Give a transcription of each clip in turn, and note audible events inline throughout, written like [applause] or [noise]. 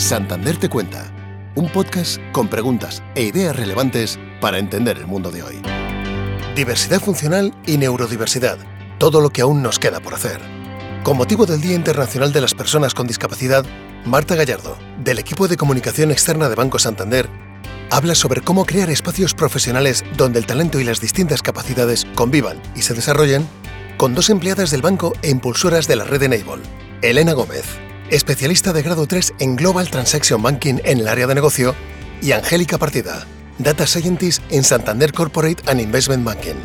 Santander te cuenta, un podcast con preguntas e ideas relevantes para entender el mundo de hoy. Diversidad funcional y neurodiversidad, todo lo que aún nos queda por hacer. Con motivo del Día Internacional de las Personas con Discapacidad, Marta Gallardo, del equipo de comunicación externa de Banco Santander, habla sobre cómo crear espacios profesionales donde el talento y las distintas capacidades convivan y se desarrollen con dos empleadas del banco e impulsoras de la red Enable, Elena Gómez, especialista de grado 3 en Global Transaction Banking en el área de negocio, y Angélica Partida, Data Scientist en Santander Corporate and Investment Banking.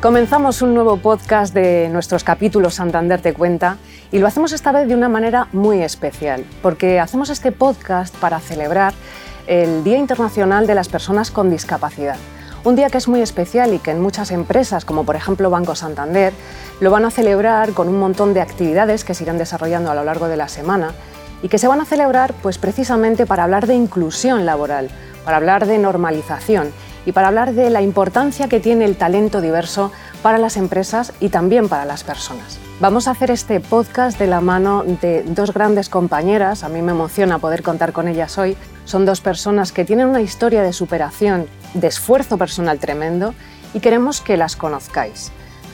Comenzamos un nuevo podcast de nuestros capítulos Santander Te Cuenta y lo hacemos esta vez de una manera muy especial, porque hacemos este podcast para celebrar el Día Internacional de las Personas con Discapacidad. Un día que es muy especial y que en muchas empresas, como por ejemplo Banco Santander, lo van a celebrar con un montón de actividades que se irán desarrollando a lo largo de la semana y que se van a celebrar pues precisamente para hablar de inclusión laboral, para hablar de normalización y para hablar de la importancia que tiene el talento diverso para las empresas y también para las personas. Vamos a hacer este podcast de la mano de dos grandes compañeras, a mí me emociona poder contar con ellas hoy. Son dos personas que tienen una historia de superación, de esfuerzo personal tremendo y queremos que las conozcáis.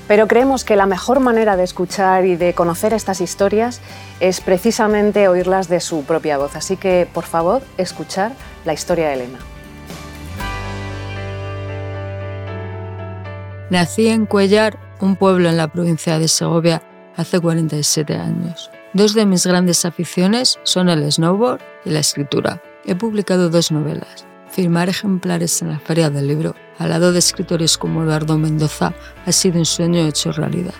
Pero creemos que la mejor manera de escuchar y de conocer estas historias es precisamente oírlas de su propia voz. Así que, por favor, escuchar la historia de Elena. Nací en Cuellar, un pueblo en la provincia de Segovia, hace 47 años. Dos de mis grandes aficiones son el snowboard y la escritura. He publicado dos novelas. Firmar ejemplares en la Feria del Libro, al lado de escritores como Eduardo Mendoza, ha sido un sueño hecho realidad.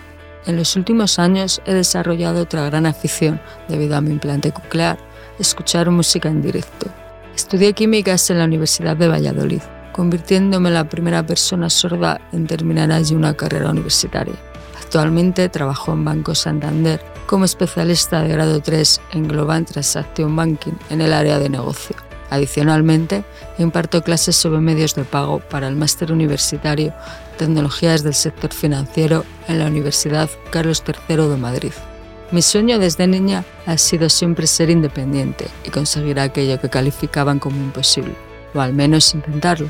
En los últimos años he desarrollado otra gran afición debido a mi implante coclear, escuchar música en directo. Estudié químicas en la Universidad de Valladolid convirtiéndome en la primera persona sorda en terminar allí una carrera universitaria. Actualmente trabajo en Banco Santander como especialista de grado 3 en Global Transaction Banking en el área de negocio. Adicionalmente, imparto clases sobre medios de pago para el máster universitario Tecnologías del Sector Financiero en la Universidad Carlos III de Madrid. Mi sueño desde niña ha sido siempre ser independiente y conseguir aquello que calificaban como imposible, o al menos intentarlo.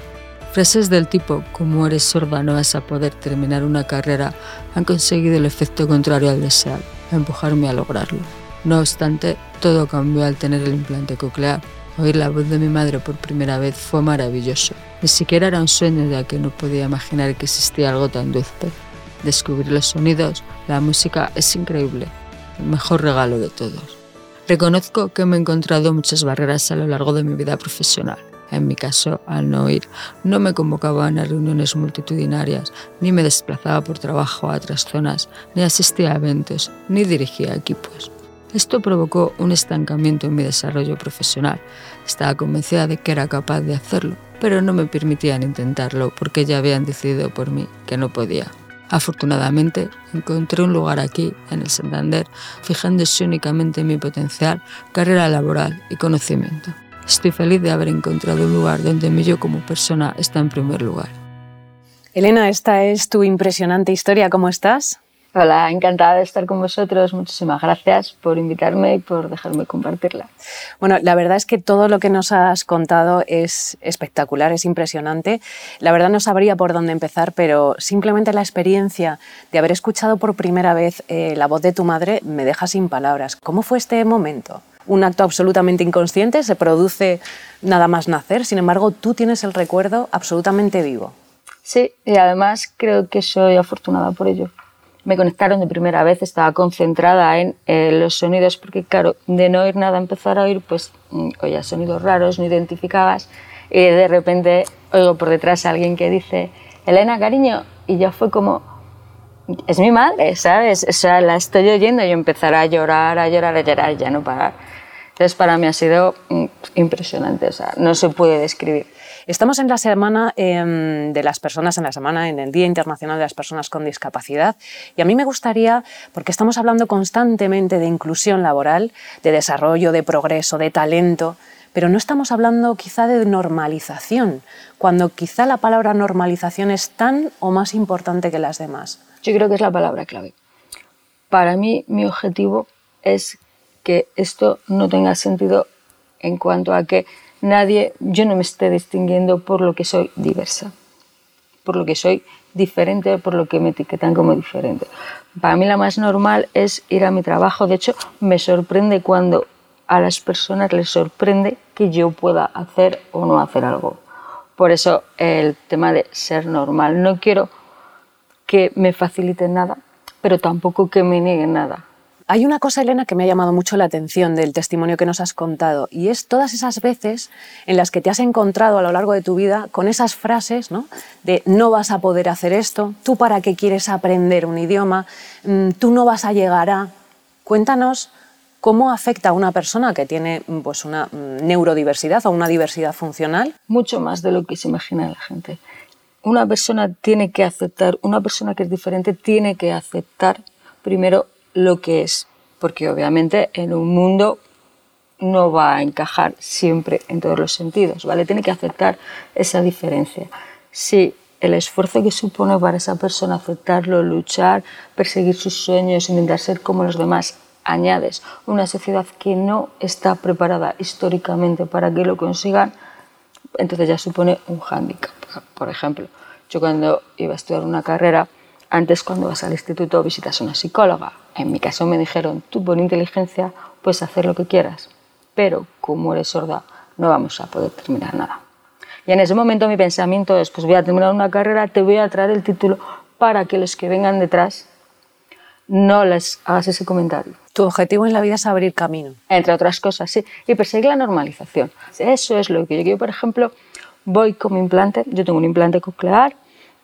Frases del tipo, como eres sorda no vas a poder terminar una carrera, han conseguido el efecto contrario al desear, empujarme a lograrlo. No obstante, todo cambió al tener el implante coclear. Oír la voz de mi madre por primera vez fue maravilloso. Ni siquiera era un sueño ya que no podía imaginar que existía algo tan dulce. Descubrir los sonidos, la música es increíble, el mejor regalo de todos. Reconozco que me he encontrado muchas barreras a lo largo de mi vida profesional en mi caso, al no ir, no me convocaban a reuniones multitudinarias, ni me desplazaba por trabajo a otras zonas, ni asistía a eventos, ni dirigía equipos. Esto provocó un estancamiento en mi desarrollo profesional. Estaba convencida de que era capaz de hacerlo, pero no me permitían intentarlo porque ya habían decidido por mí que no podía. Afortunadamente, encontré un lugar aquí, en el Santander, fijándose únicamente en mi potencial, carrera laboral y conocimiento. Estoy feliz de haber encontrado un lugar donde mi yo como persona está en primer lugar. Elena, esta es tu impresionante historia. ¿Cómo estás? Hola, encantada de estar con vosotros. Muchísimas gracias por invitarme y por dejarme compartirla. Bueno, la verdad es que todo lo que nos has contado es espectacular, es impresionante. La verdad no sabría por dónde empezar, pero simplemente la experiencia de haber escuchado por primera vez eh, la voz de tu madre me deja sin palabras. ¿Cómo fue este momento? Un acto absolutamente inconsciente, se produce nada más nacer, sin embargo tú tienes el recuerdo absolutamente vivo. Sí, y además creo que soy afortunada por ello. Me conectaron de primera vez, estaba concentrada en eh, los sonidos, porque claro, de no oír nada, empezar a oír, pues mm, oía sonidos raros, no identificabas, y de repente oigo por detrás a alguien que dice, Elena, cariño, y ya fue como, es mi madre, ¿sabes? O sea, la estoy oyendo y empezar a llorar, a llorar, a llorar, ya no parar. Entonces, para mí ha sido mm, impresionante, o sea, no se puede describir. Estamos en la semana em, de las personas, en la semana, en el Día Internacional de las Personas con Discapacidad, y a mí me gustaría, porque estamos hablando constantemente de inclusión laboral, de desarrollo, de progreso, de talento, pero no estamos hablando quizá de normalización, cuando quizá la palabra normalización es tan o más importante que las demás. Yo creo que es la palabra clave. Para mí, mi objetivo es que esto no tenga sentido en cuanto a que nadie, yo no me esté distinguiendo por lo que soy diversa, por lo que soy diferente, por lo que me etiquetan como diferente. Para mí la más normal es ir a mi trabajo. De hecho, me sorprende cuando a las personas les sorprende que yo pueda hacer o no hacer algo. Por eso el tema de ser normal. No quiero que me faciliten nada, pero tampoco que me nieguen nada. Hay una cosa, Elena, que me ha llamado mucho la atención del testimonio que nos has contado, y es todas esas veces en las que te has encontrado a lo largo de tu vida con esas frases ¿no? de no vas a poder hacer esto, tú para qué quieres aprender un idioma, mm, tú no vas a llegar a... Cuéntanos cómo afecta a una persona que tiene pues, una mm, neurodiversidad o una diversidad funcional. Mucho más de lo que se imagina la gente. Una persona tiene que aceptar, una persona que es diferente tiene que aceptar primero lo que es, porque obviamente en un mundo no va a encajar siempre en todos los sentidos, ¿vale? Tiene que aceptar esa diferencia. Si el esfuerzo que supone para esa persona aceptarlo, luchar, perseguir sus sueños, intentar ser como los demás, añades una sociedad que no está preparada históricamente para que lo consigan, entonces ya supone un hándicap. Por ejemplo, yo cuando iba a estudiar una carrera, antes cuando vas al instituto visitas a una psicóloga. En mi caso me dijeron, tú por inteligencia puedes hacer lo que quieras, pero como eres sorda no vamos a poder terminar nada. Y en ese momento mi pensamiento es, pues voy a terminar una carrera, te voy a traer el título para que los que vengan detrás no les hagas ese comentario. Tu objetivo en la vida es abrir camino. Entre otras cosas, sí. Y perseguir la normalización. Eso es lo que yo, yo por ejemplo, voy con mi implante, yo tengo un implante coclear,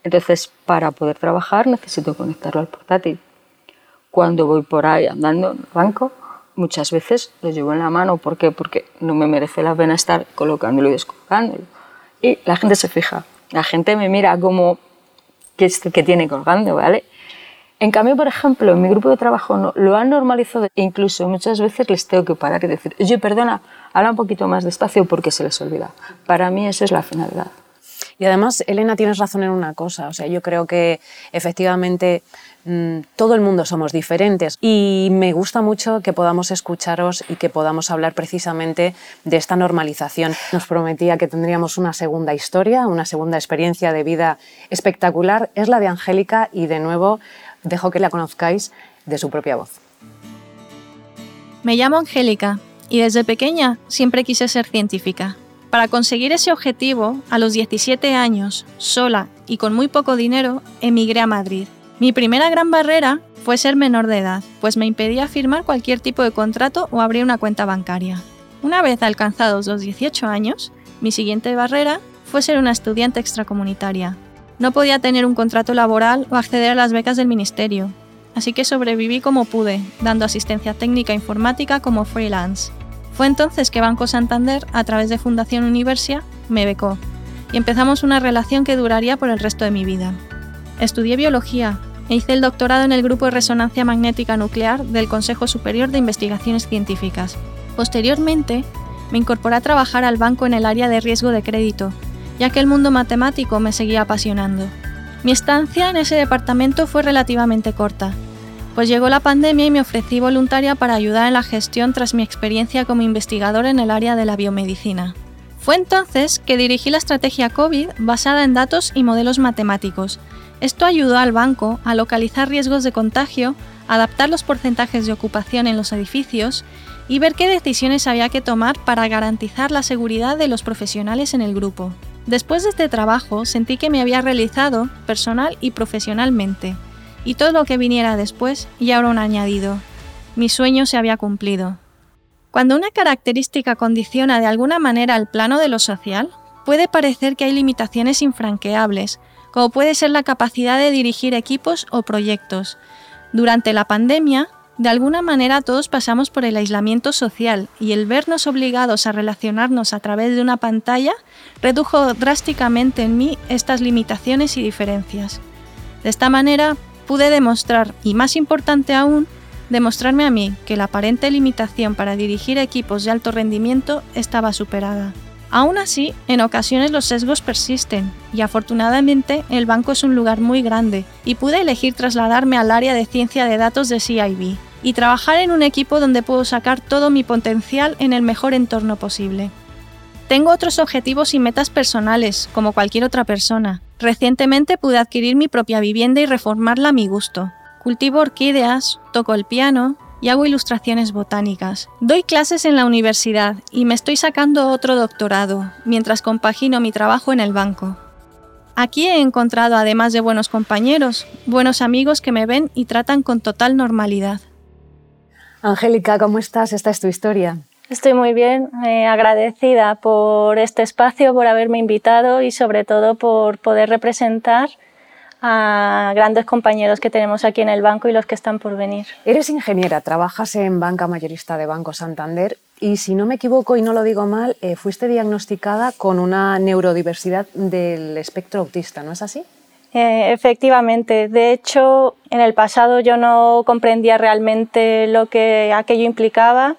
entonces, para poder trabajar necesito conectarlo al portátil. Cuando voy por ahí andando en el banco, muchas veces lo llevo en la mano. ¿Por qué? Porque no me merece la pena estar colocándolo y descolocándolo. Y la gente se fija. La gente me mira como que, que tiene colgando, ¿vale? En cambio, por ejemplo, en mi grupo de trabajo lo han normalizado e incluso muchas veces les tengo que parar y decir, oye, perdona, habla un poquito más despacio porque se les olvida. Para mí eso es la finalidad. Y además, Elena, tienes razón en una cosa. O sea, yo creo que efectivamente mm, todo el mundo somos diferentes y me gusta mucho que podamos escucharos y que podamos hablar precisamente de esta normalización. Nos prometía que tendríamos una segunda historia, una segunda experiencia de vida espectacular. Es la de Angélica y de nuevo dejo que la conozcáis de su propia voz. Me llamo Angélica y desde pequeña siempre quise ser científica. Para conseguir ese objetivo, a los 17 años, sola y con muy poco dinero, emigré a Madrid. Mi primera gran barrera fue ser menor de edad, pues me impedía firmar cualquier tipo de contrato o abrir una cuenta bancaria. Una vez alcanzados los 18 años, mi siguiente barrera fue ser una estudiante extracomunitaria. No podía tener un contrato laboral o acceder a las becas del ministerio, así que sobreviví como pude, dando asistencia técnica informática como freelance. Fue entonces que Banco Santander, a través de Fundación Universia, me becó y empezamos una relación que duraría por el resto de mi vida. Estudié biología e hice el doctorado en el Grupo de Resonancia Magnética Nuclear del Consejo Superior de Investigaciones Científicas. Posteriormente, me incorporé a trabajar al banco en el área de riesgo de crédito, ya que el mundo matemático me seguía apasionando. Mi estancia en ese departamento fue relativamente corta, pues llegó la pandemia y me ofrecí voluntaria para ayudar en la gestión tras mi experiencia como investigador en el área de la biomedicina. Fue entonces que dirigí la estrategia COVID basada en datos y modelos matemáticos. Esto ayudó al banco a localizar riesgos de contagio, adaptar los porcentajes de ocupación en los edificios y ver qué decisiones había que tomar para garantizar la seguridad de los profesionales en el grupo. Después de este trabajo sentí que me había realizado personal y profesionalmente y todo lo que viniera después ya era un añadido. Mi sueño se había cumplido. Cuando una característica condiciona de alguna manera el plano de lo social, puede parecer que hay limitaciones infranqueables, como puede ser la capacidad de dirigir equipos o proyectos. Durante la pandemia, de alguna manera todos pasamos por el aislamiento social y el vernos obligados a relacionarnos a través de una pantalla redujo drásticamente en mí estas limitaciones y diferencias. De esta manera pude demostrar, y más importante aún, demostrarme a mí que la aparente limitación para dirigir equipos de alto rendimiento estaba superada. Aún así, en ocasiones los sesgos persisten, y afortunadamente el banco es un lugar muy grande, y pude elegir trasladarme al área de ciencia de datos de CIB. y trabajar en un equipo donde puedo sacar todo mi potencial en el mejor entorno posible. Tengo otros objetivos y metas personales, como cualquier otra persona. Recientemente pude adquirir mi propia vivienda y reformarla a mi gusto. Cultivo orquídeas, toco el piano y hago ilustraciones botánicas. Doy clases en la universidad y me estoy sacando otro doctorado, mientras compagino mi trabajo en el banco. Aquí he encontrado, además de buenos compañeros, buenos amigos que me ven y tratan con total normalidad. Angélica, ¿cómo estás? Esta es tu historia. Estoy muy bien, eh, agradecida por este espacio, por haberme invitado y sobre todo por poder representar a grandes compañeros que tenemos aquí en el banco y los que están por venir. Eres ingeniera, trabajas en banca mayorista de Banco Santander y si no me equivoco y no lo digo mal, eh, fuiste diagnosticada con una neurodiversidad del espectro autista, ¿no es así? Eh, efectivamente, de hecho, en el pasado yo no comprendía realmente lo que aquello implicaba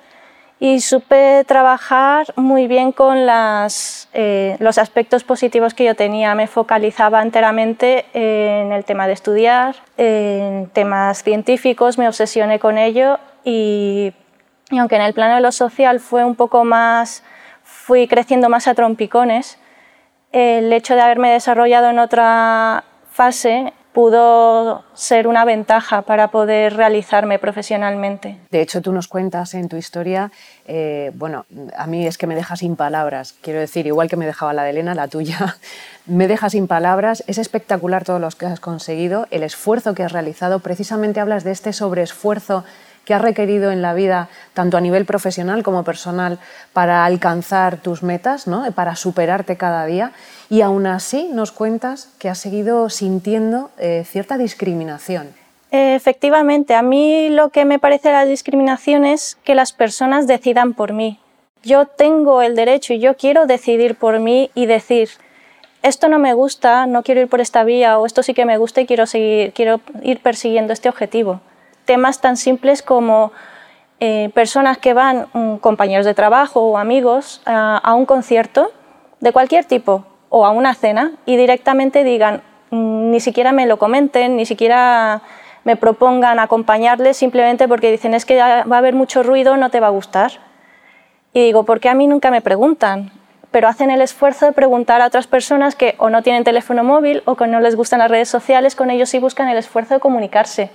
y supe trabajar muy bien con eh, los aspectos positivos que yo tenía. Me focalizaba enteramente en el tema de estudiar, en temas científicos, me obsesioné con ello y, aunque en el plano de lo social fue un poco más, fui creciendo más a trompicones, el hecho de haberme desarrollado en otra fase pudo ser una ventaja para poder realizarme profesionalmente. De hecho, tú nos cuentas en tu historia, eh, bueno, a mí es que me deja sin palabras, quiero decir, igual que me dejaba la de Elena, la tuya, [laughs] me deja sin palabras, es espectacular todo lo que has conseguido, el esfuerzo que has realizado, precisamente hablas de este sobreesfuerzo que has requerido en la vida, tanto a nivel profesional como personal, para alcanzar tus metas, ¿no? para superarte cada día. Y aún así nos cuentas que has seguido sintiendo eh, cierta discriminación. Efectivamente, a mí lo que me parece la discriminación es que las personas decidan por mí. Yo tengo el derecho y yo quiero decidir por mí y decir, esto no me gusta, no quiero ir por esta vía o esto sí que me gusta y quiero, seguir, quiero ir persiguiendo este objetivo temas tan simples como eh, personas que van, mm, compañeros de trabajo o amigos, a, un concierto de cualquier tipo o a una cena y directamente digan, mm, ni siquiera me lo comenten, ni siquiera me propongan acompañarles simplemente porque dicen es que va a haber mucho ruido, no te va a gustar. Y digo, ¿por qué a mí nunca me preguntan? Pero hacen el esfuerzo de preguntar a otras personas que o no tienen teléfono móvil o que no les gustan las redes sociales, con ellos sí buscan el esfuerzo de comunicarse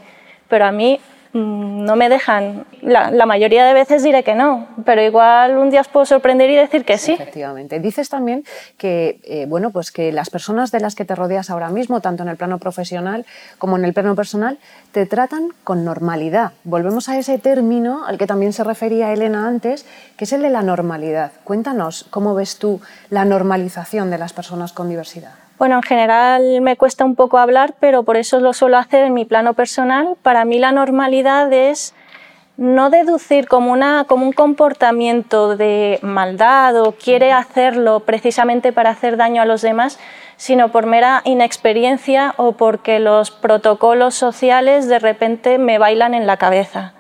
pero a mí mm, no me dejan. La, mayoría de veces diré que no, pero igual un día os puedo sorprender y decir que sí. Efectivamente. Dices también que, eh, bueno, pues que las personas de las que te rodeas ahora mismo, tanto en el plano profesional como en el plano personal, te tratan con normalidad. Volvemos a ese término al que también se refería Elena antes, que es el de la normalidad. Cuéntanos cómo ves tú la normalización de las personas con diversidad. Bueno, en general me cuesta un poco hablar, pero por eso lo suelo hacer en mi plano personal. Para mí la normalidad es no deducir como, una, como un comportamiento de maldad o quiere hacerlo precisamente para hacer daño a los demás, sino por mera inexperiencia o porque los protocolos sociales de repente me bailan en la cabeza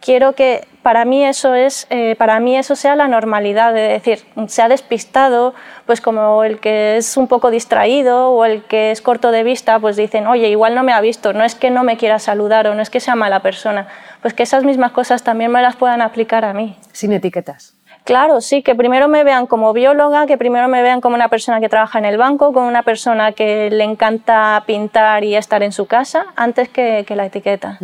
quiero que para mí eso es eh, para mí eso sea la normalidad de decir se ha despistado pues como el que es un poco distraído o el que es corto de vista pues dicen oye igual no me ha visto no es que no me quiera saludar o no es que sea mala persona pues que esas mismas cosas también me las puedan aplicar a mí. Sin etiquetas. Claro, sí, que primero me vean como bióloga, que primero me vean como una persona que trabaja en el banco, como una persona que le encanta pintar y estar en su casa, antes que, la etiqueta.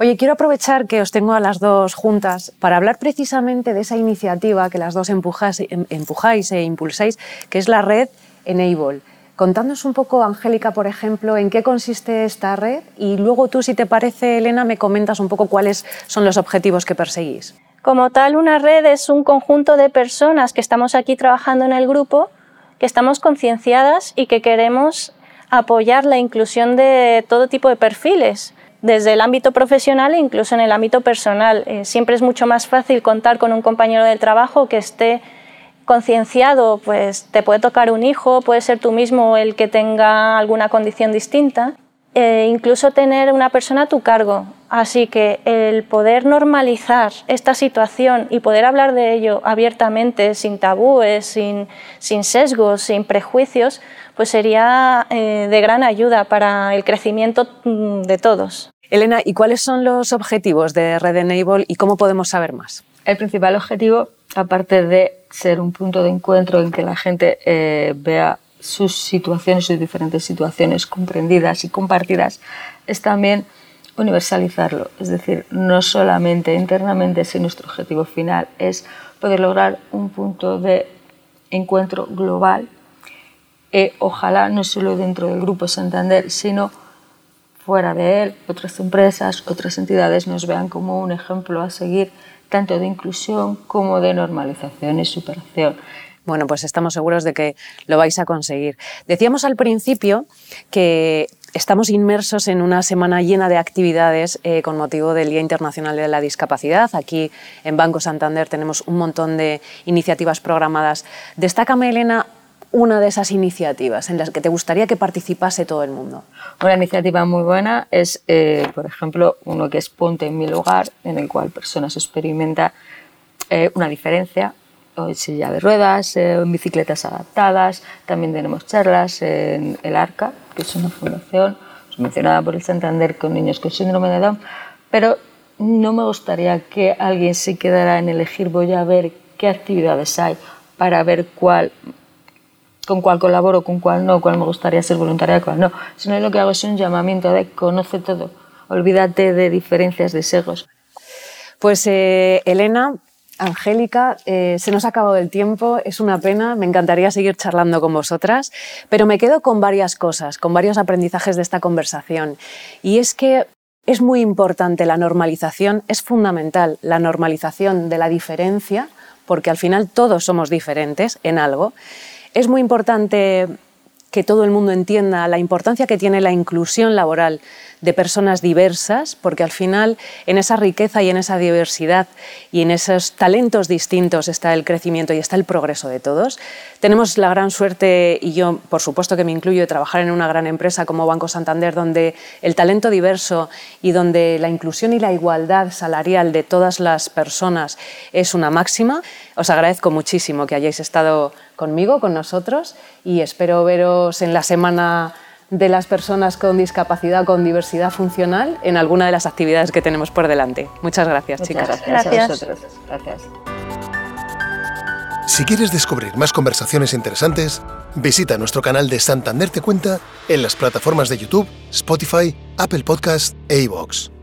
Oye, quiero aprovechar que os tengo a las dos juntas para hablar precisamente de esa iniciativa que las dos empujáis, em, empujáis e impulsáis, que es la red Enable. Contándonos un poco, Angélica, por ejemplo, en qué consiste esta red y luego tú, si te parece, Elena, me comentas un poco cuáles son los objetivos que perseguís. Como tal, una red es un conjunto de personas que estamos aquí trabajando en el grupo, que estamos concienciadas y que queremos apoyar la inclusión de todo tipo de perfiles, desde el ámbito profesional e incluso en el ámbito personal. Eh, siempre es mucho más fácil contar con un compañero del trabajo que esté concienciado, pues te puede tocar un hijo, puede ser tú mismo el que tenga alguna condición distinta, e incluso tener una persona a tu cargo. Así que el poder normalizar esta situación y poder hablar de ello abiertamente, sin tabúes, sin, sin sesgos, sin prejuicios, pues sería eh, de gran ayuda para el crecimiento mm, de todos. Elena, ¿y cuáles son los objetivos de Red Enable y cómo podemos saber más? El principal objetivo, aparte de ser un punto de encuentro en que la gente eh, vea sus situaciones, sus diferentes situaciones comprendidas y compartidas, es también universalizarlo. Es decir, no solamente internamente, sino nuestro objetivo final es poder lograr un punto de encuentro global, e ojalá no solo dentro del Grupo Santander, sino fuera de él, otras empresas, otras entidades nos vean como un ejemplo a seguir, tanto de inclusión como de normalización y superación. Bueno, pues estamos seguros de que lo vais a conseguir. Decíamos al principio que estamos inmersos en una semana llena de actividades eh, con motivo del Día Internacional de la Discapacidad. Aquí en Banco Santander tenemos un montón de iniciativas programadas. Destácame, Elena, una de esas iniciativas en las que te gustaría que participase todo el mundo? Una iniciativa muy buena es, eh, por ejemplo, uno que es Ponte en mi lugar, en el cual personas experimenta eh, una diferencia en silla de ruedas, eh, en bicicletas adaptadas. También tenemos charlas en el ARCA, que es una fundación mencionada por el Santander con niños con síndrome de Down, pero no me gustaría que alguien se quedara en elegir voy a ver qué actividades hay para ver cuál con cuál colaboro, con cuál no, cuál me gustaría ser voluntaria, cuál no, sino lo que hago es un llamamiento de conoce todo, olvídate de diferencias, de segos. Pues eh, Elena, Angélica, eh, se nos ha acabado el tiempo, es una pena, me encantaría seguir charlando con vosotras, pero me quedo con varias cosas, con varios aprendizajes de esta conversación. Y es que es muy importante la normalización, es fundamental la normalización de la diferencia, porque al final todos somos diferentes en algo. Es muy importante que todo el mundo entienda la importancia que tiene la inclusión laboral de personas diversas, porque al final en esa riqueza y en esa diversidad y en esos talentos distintos está el crecimiento y está el progreso de todos. Tenemos la gran suerte, y yo por supuesto que me incluyo, de trabajar en una gran empresa como Banco Santander, donde el talento diverso y donde la inclusión y la igualdad salarial de todas las personas es una máxima. Os agradezco muchísimo que hayáis estado conmigo, con nosotros, y espero veros en la semana de las personas con discapacidad, con diversidad funcional, en alguna de las actividades que tenemos por delante. Muchas gracias, chicas. Gracias, gracias. a vosotros. Gracias. Si quieres descubrir más conversaciones interesantes, visita nuestro canal de Santander Te Cuenta en las plataformas de YouTube, Spotify, Apple Podcast e iVoox.